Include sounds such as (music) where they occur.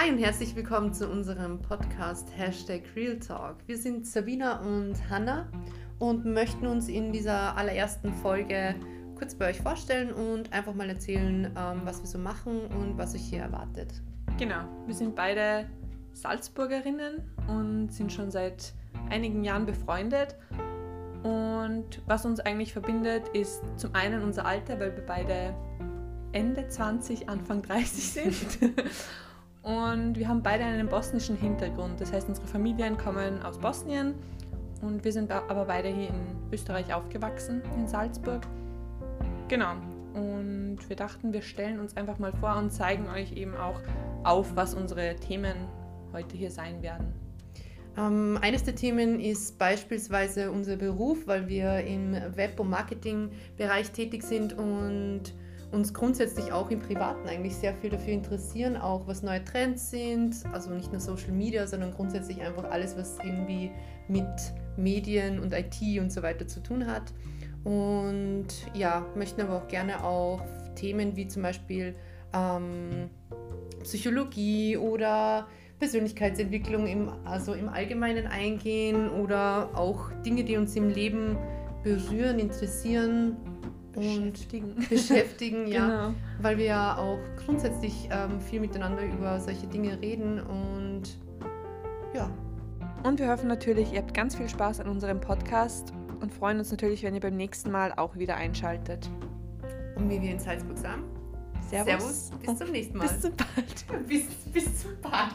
Hi und herzlich willkommen zu unserem Podcast Hashtag Real Talk. Wir sind Sabina und Hanna und möchten uns in dieser allerersten Folge kurz bei euch vorstellen und einfach mal erzählen, ähm, was wir so machen und was euch hier erwartet. Genau, wir sind beide Salzburgerinnen und sind schon seit einigen Jahren befreundet. Und was uns eigentlich verbindet, ist zum einen unser Alter, weil wir beide Ende 20, Anfang 30 sind. (laughs) (laughs) Und wir haben beide einen bosnischen Hintergrund. Das heißt, unsere Familien kommen aus Bosnien und wir sind aber beide hier in Österreich aufgewachsen, in Salzburg. Genau. Und wir dachten, wir stellen uns einfach mal vor und zeigen euch eben auch auf, was unsere Themen heute hier sein werden. Ähm, eines der Themen ist beispielsweise unser Beruf, weil wir im Web- und Marketingbereich tätig sind und uns grundsätzlich auch im Privaten eigentlich sehr viel dafür interessieren, auch was neue Trends sind, also nicht nur Social Media, sondern grundsätzlich einfach alles, was irgendwie mit Medien und IT und so weiter zu tun hat. Und ja, möchten aber auch gerne auch Themen wie zum Beispiel ähm, Psychologie oder Persönlichkeitsentwicklung im, also im Allgemeinen eingehen oder auch Dinge, die uns im Leben berühren, interessieren beschäftigen. Und beschäftigen, (laughs) ja. Genau. Weil wir ja auch grundsätzlich ähm, viel miteinander über solche Dinge reden und ja. Und wir hoffen natürlich, ihr habt ganz viel Spaß an unserem Podcast und freuen uns natürlich, wenn ihr beim nächsten Mal auch wieder einschaltet. Und wie wir in Salzburg sagen, Servus. Servus bis zum nächsten Mal. Bis zum bald. (laughs) bis, bis zum bald.